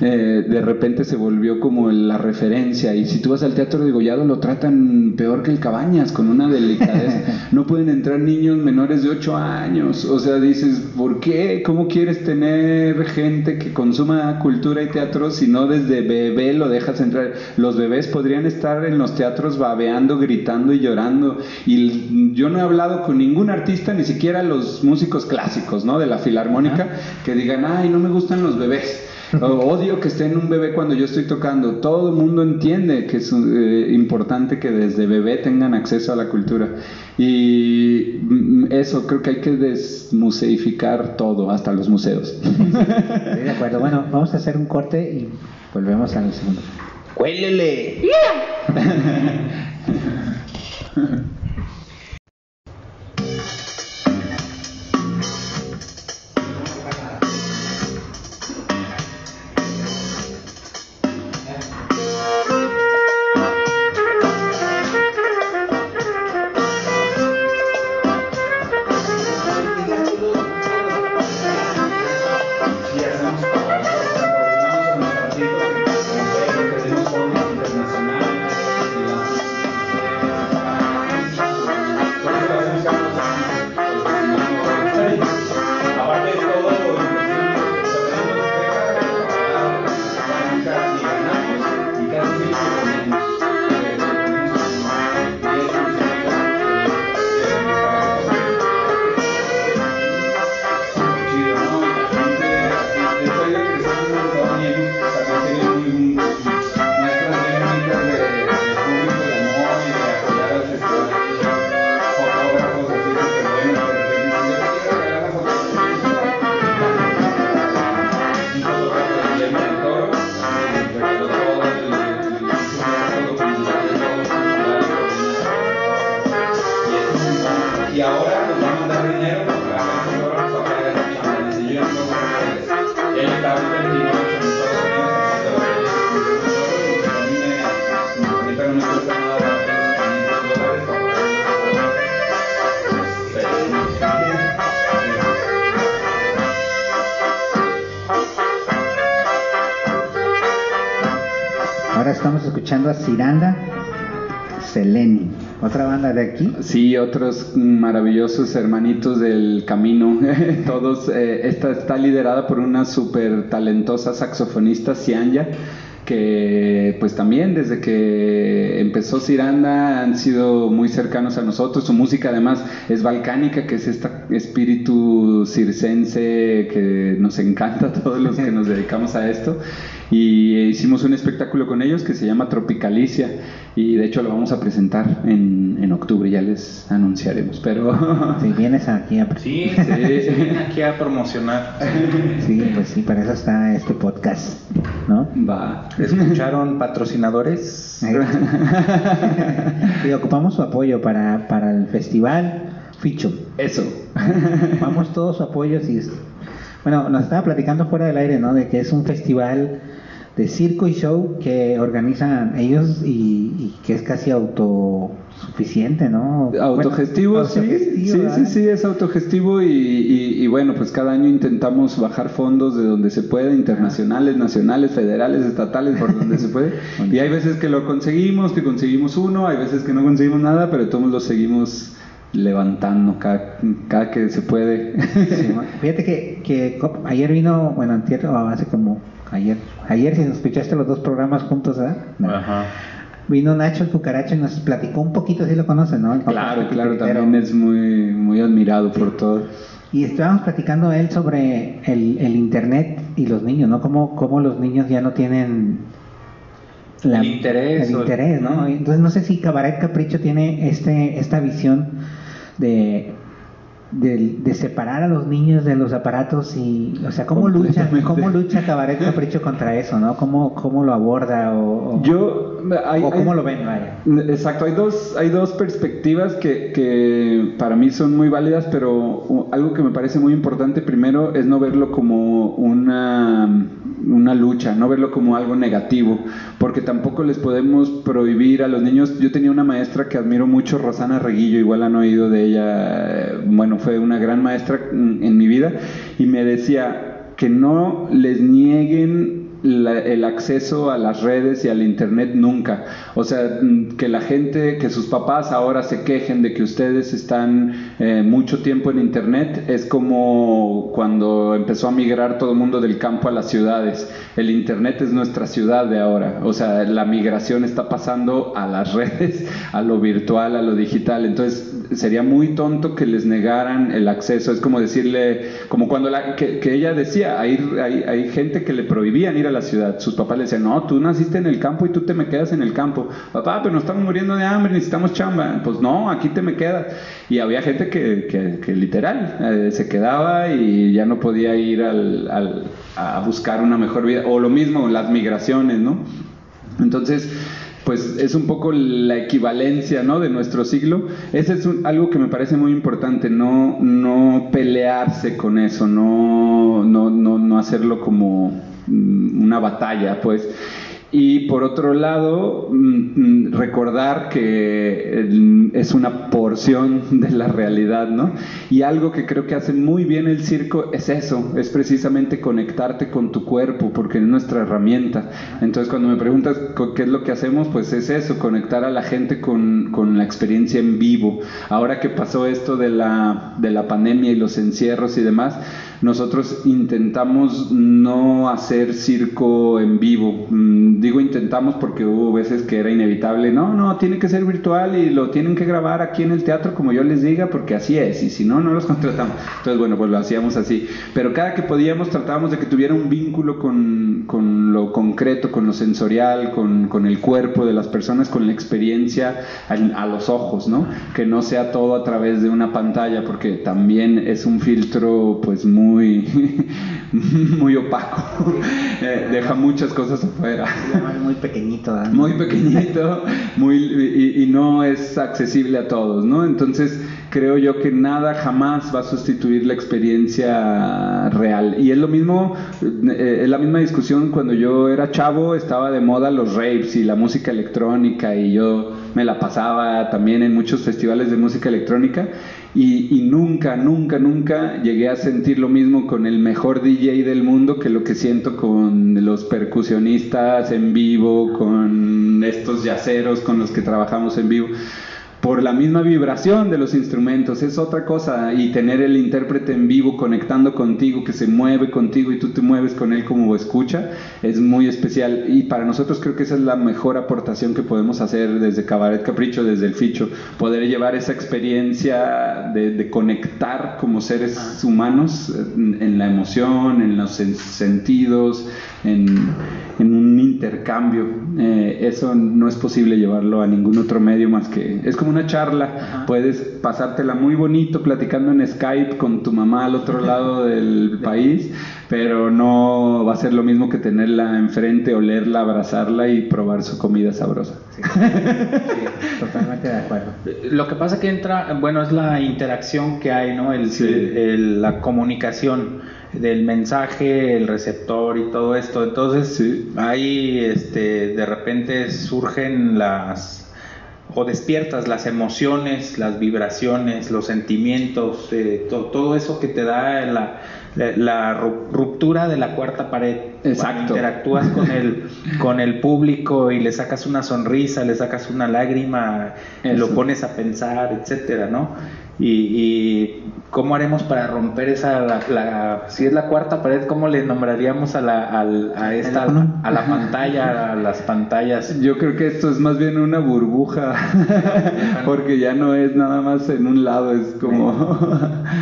eh, de repente se volvió como la referencia y si tú vas al teatro de Gollado lo tratan peor que el Cabañas, con una delicadeza. No pueden entrar niños menores de 8 años, o sea, dices, ¿por qué? ¿Cómo quieres tener gente que consuma cultura y teatro si no desde bebé lo dejas entrar? Los bebés podrían estar en los teatros babeando, gritando y llorando y yo no he hablado con ningún artista, ni siquiera los músicos clásicos, ¿no? De la filarmónica, que digan, ay, no me gustan los bebés. odio que esté en un bebé cuando yo estoy tocando. Todo el mundo entiende que es eh, importante que desde bebé tengan acceso a la cultura. Y mm, eso, creo que hay que desmuseificar todo, hasta los museos. de acuerdo. Bueno, vamos a hacer un corte y volvemos al segundo. ¡Cuélele! a Ciranda Seleni, otra banda de aquí. Sí, otros maravillosos hermanitos del camino. Todos, eh, esta está liderada por una súper talentosa saxofonista, Cianya que pues también desde que empezó Ciranda han sido muy cercanos a nosotros. Su música además es balcánica, que es este espíritu circense que nos encanta a todos los que nos dedicamos a esto. Y hicimos un espectáculo con ellos que se llama Tropicalicia y de hecho lo vamos a presentar en, en octubre, ya les anunciaremos. Pero si vienes aquí a sí, sí, aquí a promocionar. Sí, pues sí, para eso está este podcast, ¿no? Va. ¿Escucharon patrocinadores? y ocupamos su apoyo para, para el festival Ficho. Eso. Vamos todos su apoyo si bueno, nos estaba platicando fuera del aire, ¿no? De que es un festival de circo y show que organizan ellos y, que es casi autosuficiente, ¿no? Autogestivo, sí, sí, sí, sí, es autogestivo y, bueno, pues cada año intentamos bajar fondos de donde se puede, internacionales, nacionales, federales, estatales, por donde se puede. Y hay veces que lo conseguimos, que conseguimos uno, hay veces que no conseguimos nada, pero todos lo seguimos levantando cada, cada que se puede. fíjate que, que ayer vino, bueno, antier, hace como ayer, ayer si nos escuchaste los dos programas juntos, ¿verdad? Ajá. Vino Nacho el Cucaracho y nos platicó un poquito, si lo conocen, ¿no? claro, claro, también es muy, muy admirado por todo. Y estábamos platicando él sobre el, el internet y los niños, ¿no? Cómo, cómo los niños ya no tienen el interés. El interés, ¿no? Entonces no sé si Cabaret Capricho tiene este, esta visión de, de, separar a los niños de los aparatos y, o sea, ¿cómo lucha, cómo lucha Cabaret Capricho contra eso, no? ¿Cómo, cómo lo aborda o, Yo, cómo lo ven? Exacto, hay dos, hay dos perspectivas que, que para mí son muy válidas, pero algo que me parece muy importante primero es no verlo como una una lucha, no verlo como algo negativo, porque tampoco les podemos prohibir a los niños. Yo tenía una maestra que admiro mucho, Rosana Reguillo, igual han oído de ella, bueno, fue una gran maestra en mi vida, y me decía, que no les nieguen el acceso a las redes y al internet nunca. O sea, mm, que la gente, que sus papás ahora se quejen de que ustedes están eh, mucho tiempo en internet, es como cuando empezó a migrar todo el mundo del campo a las ciudades. El internet es nuestra ciudad de ahora. O sea, la migración está pasando a las redes, a lo virtual, a lo digital. Entonces, sería muy tonto que les negaran el acceso. Es como decirle, como cuando la, que, ella decía, hay, hay, hay gente que le prohibían ir a la ciudad. Sus papás le decían, no, tú naciste en el campo y tú te me quedas en el campo. Papá, pero nos estamos muriendo de hambre, necesitamos chamba. Pues no, aquí te me quedas. Y había gente que, que, literal eh, se quedaba y ya no podía ir al, al, a buscar una mejor vida. O lo mismo, las migraciones, ¿no? Entonces, pues es un poco la equivalencia ¿no? de nuestro siglo. Ese es algo que me parece muy importante, no, no pelearse con eso, no, no, no, no hacerlo como Mm, una batalla, pues. Y por otro lado, mm, mm, recordar que es una porción de la realidad, ¿no? Y algo que creo que hace muy bien el circo es eso, es precisamente conectarte con tu cuerpo, porque es nuestra herramienta. Entonces, cuando me preguntas qué es lo que hacemos, pues es eso, conectar a la gente con, con la experiencia en vivo. Ahora que pasó esto de la, de la pandemia y los encierros y demás, nosotros intentamos no hacer circo en vivo. Digo intentamos porque hubo veces que era inevitable. No, no, tiene que ser virtual y lo tienen que grabar aquí en el teatro como yo les diga porque así es. Y si no, no los contratamos. Entonces, bueno, pues lo hacíamos así. Pero cada que podíamos tratábamos de que tuviera un vínculo con, con lo concreto, con lo sensorial, con, con, el cuerpo de las personas, con la experiencia a, a los ojos, ¿no? Que no sea todo a través de una pantalla porque también es un filtro pues muy muy, opaco. Eh, deja muchas cosas afuera. Muy pequeñito. Muy pequeñito muy, y, no es accesible a todos, ¿no? Entonces creo yo que nada jamás va a sustituir la experiencia real. Y es lo mismo, eh, es la misma discusión cuando yo era chavo, estaba de moda los raves y la música electrónica y yo me la pasaba también en muchos festivales de música electrónica y, nunca, nunca, nunca llegué a sentir lo mismo con el mejor DJ del mundo que lo que siento con los percusionistas en vivo, con estos yaceros con los que trabajamos en vivo por la misma vibración de los instrumentos, es otra cosa, y tener el intérprete en vivo conectando contigo, que se mueve contigo y tú te mueves con él como escucha, es muy especial. Y para nosotros creo que esa es la mejor aportación que podemos hacer desde Cabaret Capricho, desde el Ficho, poder llevar esa experiencia de, conectar como seres humanos en, la emoción, en los sentidos, en, un intercambio. Eh, eso no es posible llevarlo a ningún otro medio más que... Es como una charla, puedes pasártela muy bonito platicando en Skype con tu mamá al otro lado del país, pero no va a ser lo mismo que tenerla enfrente, olerla, abrazarla y probar su comida sabrosa. Sí, totalmente de acuerdo. Lo que pasa que entra, bueno, es la interacción que hay, ¿no? El, la comunicación del mensaje, el receptor y todo esto. Entonces, ahí este, de repente surgen las o despiertas las emociones, las vibraciones, los sentimientos, eh, todo eso que te da la, la, ruptura de la cuarta pared. Exacto. interactúas con el, con el público y le sacas una sonrisa, le sacas una lágrima, lo pones a pensar, etcétera, ¿no? Y ¿Cómo haremos para romper esa, la, si es la cuarta pared, cómo le nombraríamos a la, a, esta, a la pantalla, a las pantallas? Yo creo que esto es más bien una burbuja, porque ya no es nada más en un lado, es como...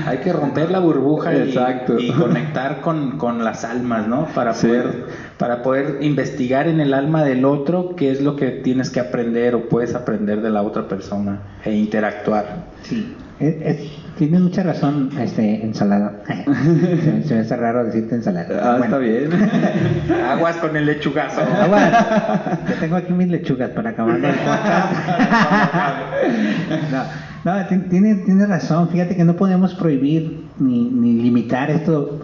Hay que romper la burbuja Y, conectar con, con, las almas, ¿no? Para poder, para poder investigar en el alma del otro qué es lo que tienes que aprender o puedes aprender de la otra persona e interactuar. Sí, es Tienes mucha razón, este, ensalada. se, me hace raro decirte ensalada. Ah, está bien. Aguas con el lechugazo. Aguas. Yo tengo aquí mis lechugas para acabar el no, no tiene, tiene razón. Fíjate que no podemos prohibir ni, ni limitar esto.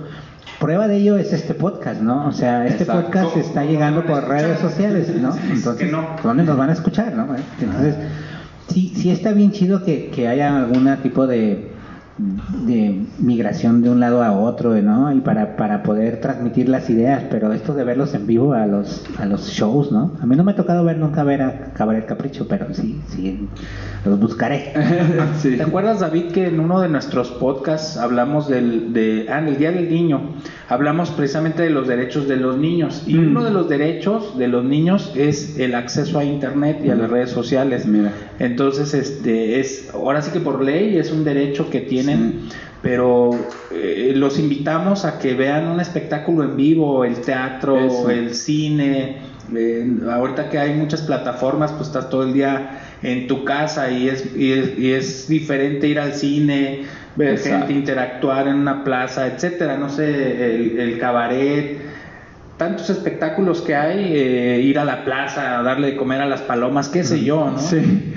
Prueba de ello es este podcast, ¿no? O sea, este podcast está llegando por redes sociales, ¿no? Entonces, ¿dónde nos van a escuchar, no? Entonces, sí, sí está bien chido que, que haya algún tipo de de migración de un lado a otro, ¿no? Y para, para poder transmitir las ideas, pero esto de verlos en vivo a los, a los shows, ¿no? A mí no me ha tocado ver nunca ver a Cabaret Capricho, pero sí, sí, los buscaré. ¿Te acuerdas, David, que en uno de nuestros podcasts hablamos del, de, ah, en el Día del Niño, hablamos precisamente de los derechos de los niños? Y mm. uno de los derechos de los niños es el acceso a Internet y a las redes sociales. Mira. Entonces, este, es, ahora sí que por ley es un derecho que tiene pero eh, los invitamos a que vean un espectáculo en vivo, el teatro, el cine. Eh, ahorita que hay muchas plataformas, pues estás todo el día en tu casa y es, y es, diferente ir al cine, ver gente interactuar en una plaza, etcétera. No sé, el, cabaret tantos espectáculos que hay, eh, ir a la plaza, darle de comer a las palomas, qué sé yo, ¿no? Sí.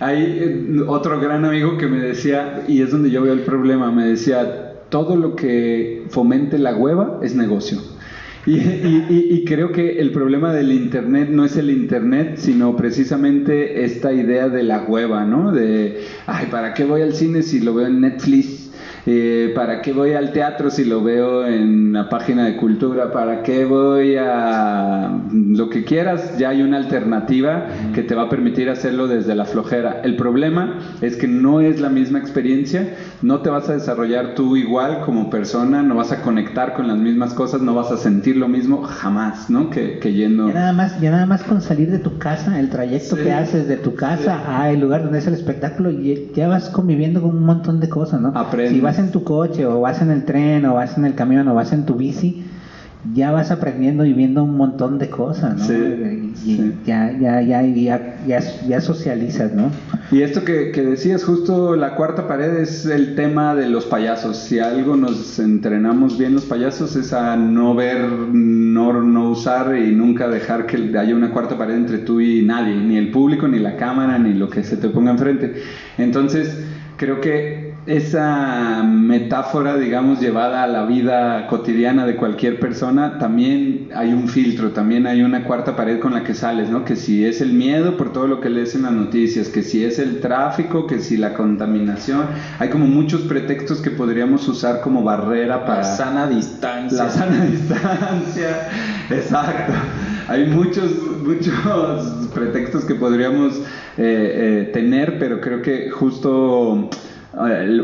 Hay eh, otro gran amigo que me decía, y es donde yo veo el problema, me decía, todo lo que fomente la hueva es negocio. Y, creo que el problema del Internet no es el Internet, sino precisamente esta idea de la hueva, ¿no? De, ay, ¿para qué voy al cine si lo veo en Netflix? Eh, ¿para qué voy al teatro si lo veo en la página de cultura? ¿Para qué voy a lo que quieras? Ya hay una alternativa que te va a permitir hacerlo desde la flojera. El problema es que no es la misma experiencia, no te vas a desarrollar tú igual como persona, no vas a conectar con las mismas cosas, no vas a sentir lo mismo jamás, ¿no? Que, yendo... Ya nada, más, ya nada más con salir de tu casa, el trayecto que haces de tu casa al lugar donde es el espectáculo, ya vas conviviendo con un montón de cosas, ¿no? Aprendes en tu coche o vas en el tren o vas en el camión o vas en tu bici, ya vas aprendiendo y viendo un montón de cosas, ¿no? y, Ya, ya, ya, ya, ya, socializas, ¿no? Y esto que, que, decías, justo la cuarta pared es el tema de los payasos. Si algo nos entrenamos bien los payasos es a no ver, no, no usar y nunca dejar que haya una cuarta pared entre tú y nadie, ni el público, ni la cámara, ni lo que se te ponga enfrente. Entonces, creo que esa metáfora, digamos, llevada a la vida cotidiana de cualquier persona, también hay un filtro, también hay una cuarta pared con la que sales, ¿no? Que si es el miedo por todo lo que lees en las noticias, que si es el tráfico, que si la contaminación, hay como muchos pretextos que podríamos usar como barrera para... La sana distancia. La sana distancia, exacto. Hay muchos, muchos pretextos que podríamos eh, eh, tener, pero creo que justo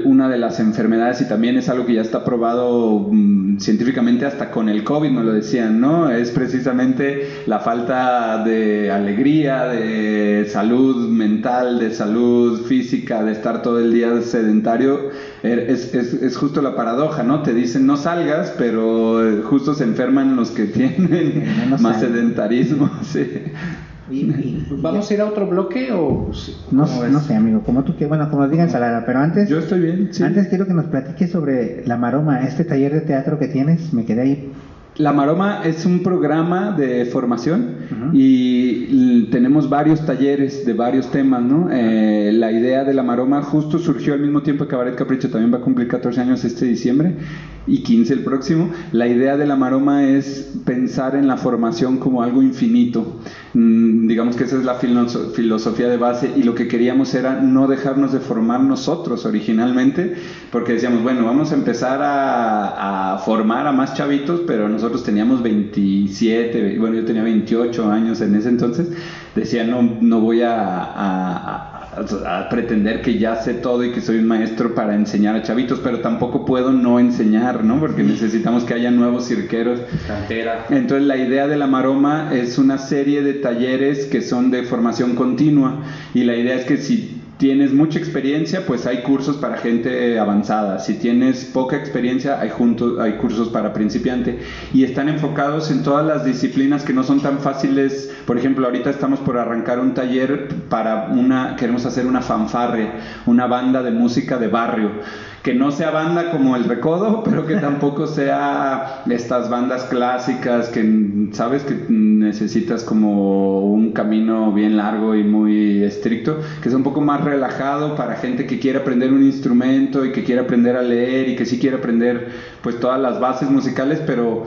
una de las enfermedades y también es algo que ya está probado mm, científicamente hasta con el COVID, nos lo decían, ¿no? Es precisamente la falta de alegría, de salud mental, de salud física, de estar todo el día sedentario. Er, es, es, es justo la paradoja, ¿no? Te dicen no salgas, pero justo se enferman los que tienen más sedentarismo, sí. ¿Vamos a ir a otro bloque o no, no sé, amigo, como tú que bueno, como digan Salada, pero antes Yo estoy bien, Antes quiero que nos platiques sobre La Maroma, este taller de teatro que tienes, me quedé ahí la Maroma es un programa de formación y tenemos varios talleres de varios temas, ¿no? Eh, la idea de La Maroma justo surgió al mismo tiempo que Cabaret Capricho, también va a cumplir 14 años este diciembre y 15 el próximo. La idea de La Maroma es pensar en la formación como algo infinito. Mm, digamos que esa es la filosofía de base y lo que queríamos era no dejarnos de formar nosotros originalmente, porque decíamos, bueno, vamos a empezar a, formar a más chavitos, pero nosotros teníamos 27, bueno, yo tenía 28 años en ese entonces, decía, no, no voy a a, pretender que ya sé todo y que soy un maestro para enseñar a chavitos, pero tampoco puedo no enseñar, ¿no? Porque necesitamos que haya nuevos cirqueros. Entonces la idea de la maroma es una serie de talleres que son de formación continua y la idea es que si tienes mucha experiencia, pues hay cursos para gente avanzada. Si tienes poca experiencia, hay, hay cursos para principiante. Y están enfocados en todas las disciplinas que no son tan fáciles. Por ejemplo, ahorita estamos por arrancar un taller para una, queremos hacer una fanfarre, una banda de música de barrio que no sea banda como el Recodo, pero que tampoco sea estas bandas clásicas que sabes que necesitas como un camino bien largo y muy estricto, que es un poco más relajado para gente que quiere aprender un instrumento y que quiere aprender a leer y que sí quiere aprender pues todas las bases musicales, pero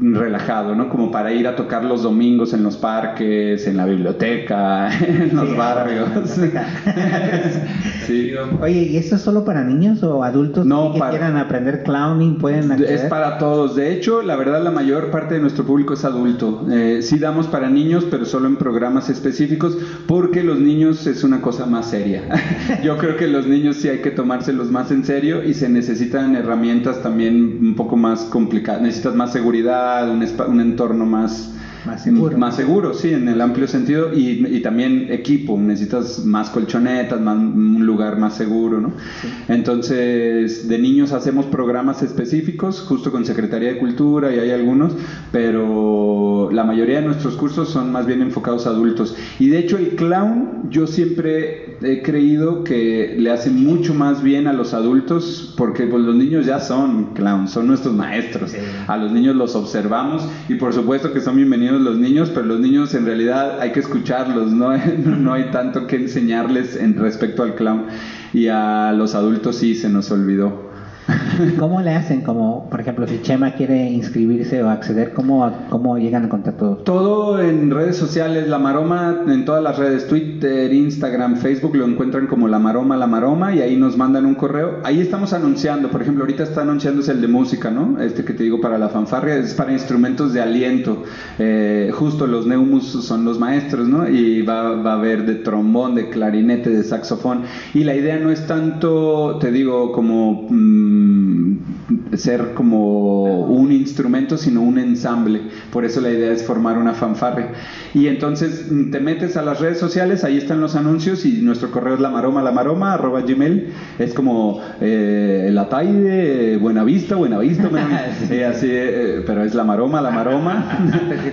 relajado, ¿no? Como para ir a tocar los domingos en los parques, en la biblioteca, en los Sí, barrios. sí. Oye, ¿y esto es solo para niños o adultos No, que para- quieran aprender clowning pueden acceder? Es para todos. De hecho, la verdad, la mayor parte de nuestro público es adulto. Eh, sí damos para niños, pero solo en programas específicos, porque los niños es una cosa más seria. Yo creo que los niños sí hay que tomárselos más en serio y se necesitan herramientas también un poco más complicadas. Necesitas más seguridad, un, un entorno más Más seguro. Más seguro, sí, en el amplio sentido. Y, y también equipo, necesitas más colchonetas, más, un lugar más seguro, ¿no? Entonces, de niños hacemos programas específicos, justo con Secretaría de Cultura y hay algunos, pero la mayoría de nuestros cursos son más bien enfocados a adultos. Y de hecho, el clown, yo siempre he creído que le hace mucho más bien a los adultos, porque pues, los niños ya son clowns, son nuestros maestros. Sí. A los niños los observamos y por supuesto que son bienvenidos los niños, pero los niños en realidad hay que escucharlos, no, no hay tanto que enseñarles en respecto al clown. Y a los adultos sí se nos olvidó. ¿Cómo le hacen? Como, por ejemplo, si Chema quiere inscribirse o acceder, ¿cómo, cómo llegan a contacto? Todo en redes sociales, La Maroma, en todas las redes, Twitter, Instagram, Facebook, lo encuentran como La Maroma, La Maroma, y ahí nos mandan un correo. Ahí estamos anunciando, por ejemplo, ahorita está anunciándose el de música, ¿no? Este que te digo para la fanfarria, es para instrumentos de aliento. Eh, justo los neumus son los maestros, ¿no? Y va, va a haber de trombón, de clarinete, de saxofón. Y la idea no es tanto, te digo, como... mm, ser como un instrumento, sino un ensamble. Por eso la idea es formar una fanfarria. Y entonces mm, te metes a las redes sociales, ahí están los anuncios y nuestro correo es lamaroma, lamaroma, arroba gmail. Es como eh, la taide, Buenavista, Buenavista, Buenavista. Eh, así, eh, pero es la maroma, la maroma.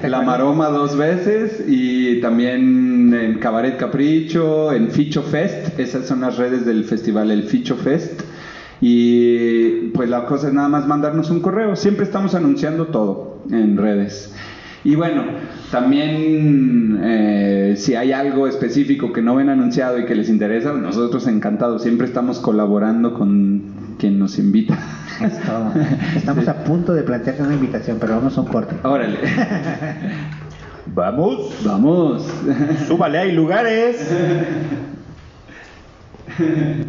la maroma dos veces y también en Cabaret Capricho, en Ficho Fest. Esas son las redes del festival, el Ficho Fest. Y pues la cosa es nada más mandarnos un correo. Siempre estamos anunciando todo en redes. Y bueno, también eh, si hay algo específico que no ven anunciado y que les interesa, nosotros encantados. Siempre estamos colaborando con quien nos invita. Es todo. Estamos a punto de plantearte una invitación, pero vamos a un corte. Órale, Vamos, vamos. súbale, hay lugares.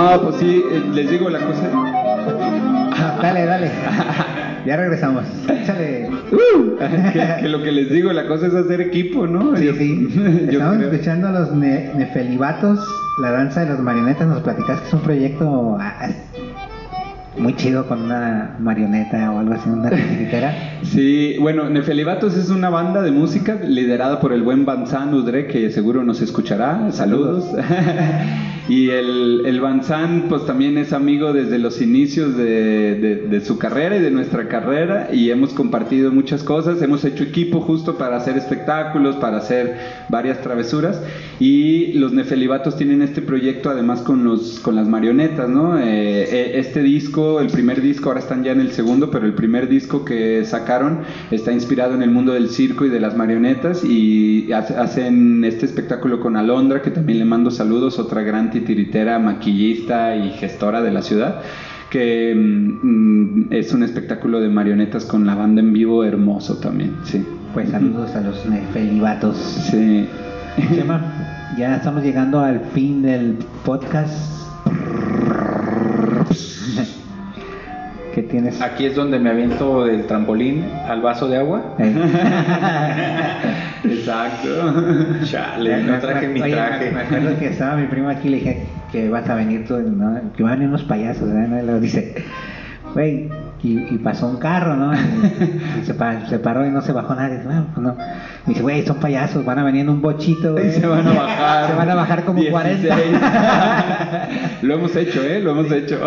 No, pues sí, eh, les digo la cosa. Dale, dale. Ya regresamos. Échale. que, que lo que les digo, la cosa es hacer equipo, ¿no? Sí, Yo- sí. yo Estamos creo. escuchando a los ne- nefelibatos, la danza de las marionetas. Nos platicas que es un proyecto. Muy chido con una marioneta o algo así, una titiritera. Sí, bueno, Nefelibatos es una banda de música liderada por el buen Banzán Udre, que seguro nos escuchará. Saludos. y el, el Banzán, pues también es amigo desde los inicios de, de, de, su carrera y de nuestra carrera, y hemos compartido muchas cosas. Hemos hecho equipo justo para hacer espectáculos, para hacer varias travesuras. Y los Nefelibatos tienen este proyecto además con, los, con las marionetas, ¿no? Eh, este disco, el primer disco, ahora están ya en el segundo, pero el primer disco que sacaron está inspirado en el mundo del circo y de las marionetas y hacen este espectáculo con Alondra, que también le mando saludos, otra gran titiritera, maquillista y gestora de la ciudad que mm, es un espectáculo de marionetas con la banda en vivo hermoso también, sí. Pues saludos a los nefelibatos. Sí. Chema, ya estamos llegando al fin del podcast. ¿Qué tienes? Aquí es donde me aviento del trampolín al vaso de agua. Eh, Exacto. Chale, no traje mi Oye, traje. Me acuerdo que estaba mi prima aquí y le dije que vas a venir tú, ¿no? que van a venir unos payasos, ¿eh? ¿no? Y luego dice, güey, y, y pasó un carro, ¿no? Y, se, pa- se paró y no se bajó nadie. Dice, "No, pues no. Me dice, güey, son payasos, van a venir en un bochito. Y se van a bajar. Se van a bajar como 16. 40. lo hemos hecho, ¿eh? Lo hemos hecho.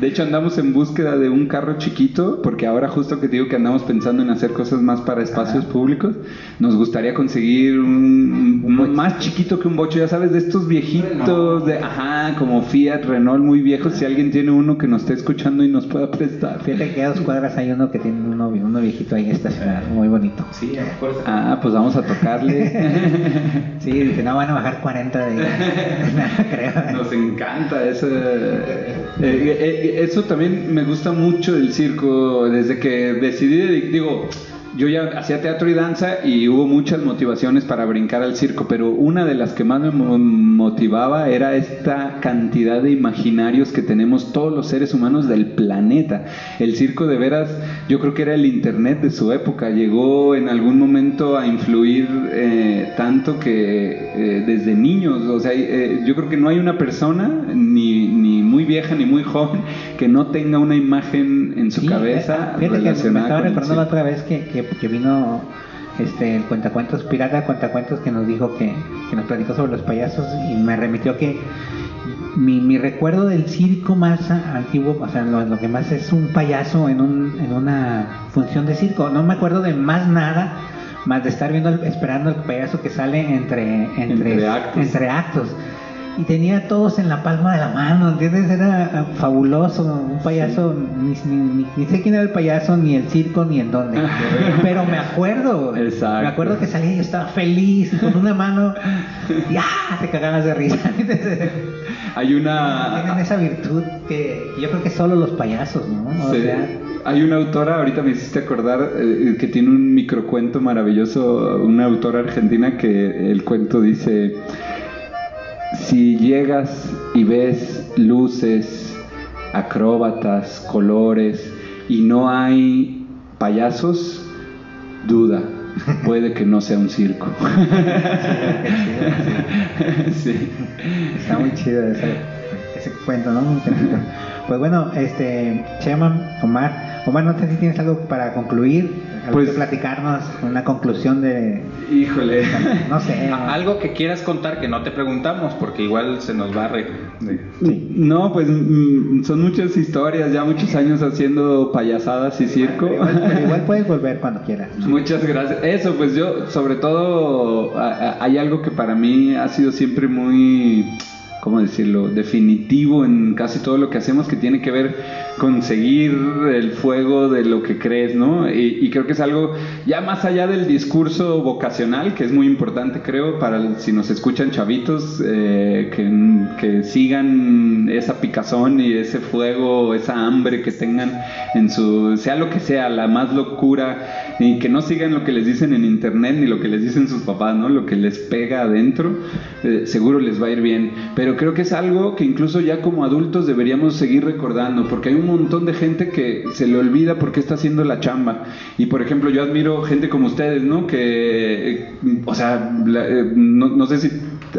De hecho, andamos en búsqueda de un carro chiquito, porque ahora justo que te digo que andamos pensando en hacer cosas más para espacios públicos, nos gustaría conseguir un, un- más chiquito que un bocho, ya sabes, de estos viejitos, de, ajá, como Fiat, Renault, muy viejos. Si alguien tiene uno que nos esté escuchando y nos pueda prestar. Fíjate que a dos cuadras hay uno que tiene uno, uno viejito ahí estacionado, muy bonito. Sí. Ah, pues vamos a tocarle. Sí, dice, no van a bajar 40 de... no, creo. Nos encanta eso. eh, eh, eso también me gusta mucho del circo. Desde que decidí, de- digo, yo ya hacía teatro y danza y hubo muchas motivaciones para brincar al circo, pero una de las que más me mo- motivaba era esta cantidad de imaginarios que tenemos todos los seres humanos del planeta. El circo de veras, yo creo que era el internet de su época. Llegó en algún momento a influir eh, tanto que eh, desde niños, o sea, eh, yo creo que no hay una persona, ni muy vieja ni muy joven, que no tenga una imagen en su Sí, cabeza fíjate que me relacionada estaba recordando la otra vez que, que, que vino este el cuentacuentos pirata cuentacuentos que nos dijo que, que nos platicó sobre los payasos y me remitió que mi, mi recuerdo del circo más antiguo, o sea, lo, lo que más es un payaso en, un, en una función de circo. No me acuerdo de más nada más de estar viendo, esperando el payaso que sale entre, entre, Entre actos. entre actos. Y tenía a todos en la palma de la mano, ¿entiendes? Era ah, fabuloso, un payaso, ni, ni, ni- ni sé quién era el payaso, ni el circo, ni en dónde. Pero me acuerdo. Exacto. me acuerdo que salía y yo estaba feliz, con una mano, y ¡ah! te cagabas de risa. Hay Tienen una... esa virtud que yo creo que solo los payasos, ¿no? O Sí. sea, Hay una autora, ahorita me hiciste acordar, eh, que tiene un microcuento maravilloso, una autora argentina que el cuento dice, si llegas y ves luces, acróbatas, colores y no hay payasos, duda, puede que no sea un circo. sí. Está muy chido ese, ese cuento, ¿no? Pues bueno, este, Chema, Omar, Omar, no sé si tienes algo para concluir, algo Pues- que platicarnos, una conclusión de, Híjole. no sé, Algo que quieras contar que no te preguntamos, porque igual se nos va a re... Sí. No, pues mm, son muchas historias, ya muchos años haciendo payasadas y circo. Pero igual, pero igual puedes volver cuando quieras. Muchas gracias. Eso, pues yo, sobre todo, hay algo que para mí ha sido siempre muy, ¿cómo decirlo?, definitivo en casi todo lo que hacemos, que tiene que ver con seguir el fuego de lo que crees, ¿no? Y, creo que es algo ya más allá del discurso vocacional, que es muy importante, creo, para si nos escuchan chavitos, eh, que, que sigan esa picazón y ese fuego, esa hambre que tengan en su, sea lo que sea, la más locura, y que no sigan lo que les dicen en internet ni lo que les dicen sus papás, ¿no? Lo que les pega adentro, eh, seguro les va a ir bien. Pero creo que es algo que incluso ya como adultos deberíamos seguir recordando, porque hay un montón de gente que se le olvida por qué está haciendo la chamba. Y por ejemplo, yo admiro gente como ustedes, ¿no? Que, eh, o sea, eh, no, no sé si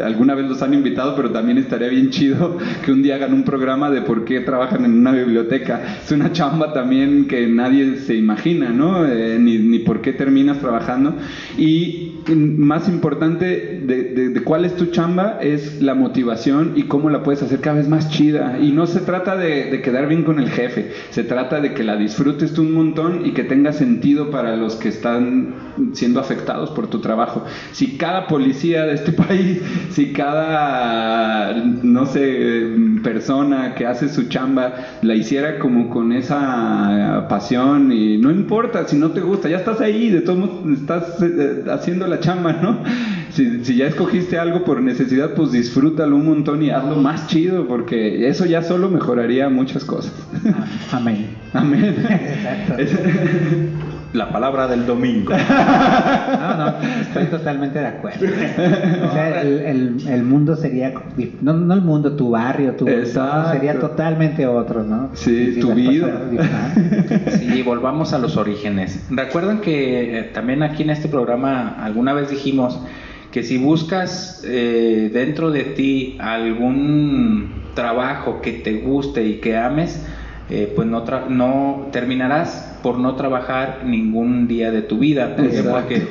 alguna vez los han invitado, pero también estaría bien chido que un día hagan un programa de por qué trabajan en una biblioteca. Es una chamba también que nadie se imagina, ¿no? Eh, ni, ni por qué terminas trabajando. Y más importante de, de, cuál es tu chamba es la motivación y cómo la puedes hacer cada vez más chida. Y no se trata de, de, quedar bien con el jefe, se trata de que la disfrutes tú un montón y que tenga sentido para los que están siendo afectados por tu trabajo. Si cada policía de este país, si cada, no sé, persona que hace su chamba la hiciera como con esa pasión y no importa si no te gusta, ya estás ahí, de todos modos estás eh, haciendo la chamba, ¿no? Si, si, ya escogiste algo por necesidad, pues disfrútalo un montón y hazlo más chido, porque eso ya solo mejoraría muchas cosas. Amén. Amén. Exacto. La palabra del domingo. No, no, estoy totalmente de acuerdo. O sea, el, el, el mundo sería, no, no, el mundo, tu barrio, tu Exacto. sería totalmente otro, ¿no? Sí, Si tu vida. cosas- Sí, volvamos a los orígenes. Recuerdan que eh, también aquí en este programa alguna vez dijimos que si buscas eh, dentro de ti algún trabajo que te guste y que ames, eh, pues no, tra- no terminarás por no trabajar ningún día de tu vida. Porque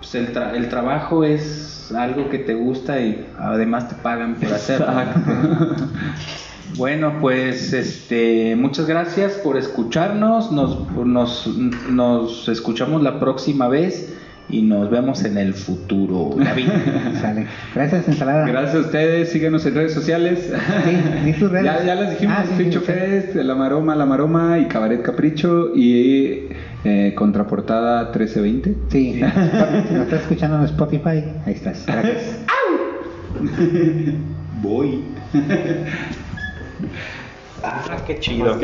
pues, el, tra- el trabajo es algo que te gusta y además te pagan por hacerlo. Bueno, pues este, muchas gracias por escucharnos. Nos, nos, nos escuchamos la próxima vez y nos vemos en el futuro. David. Sale. Gracias, ensalada. Gracias a ustedes, síguenos en redes sociales. Sí, di tus redes. Ya, ya les dijimos, Ah, sí, Pincho sí, sí. Fest, La Maroma, La Maroma y Cabaret Capricho y eh, Contraportada 1320. Sí, si lo estás escuchando en Spotify, ahí estás. Gracias. Voy. ah, qué chido.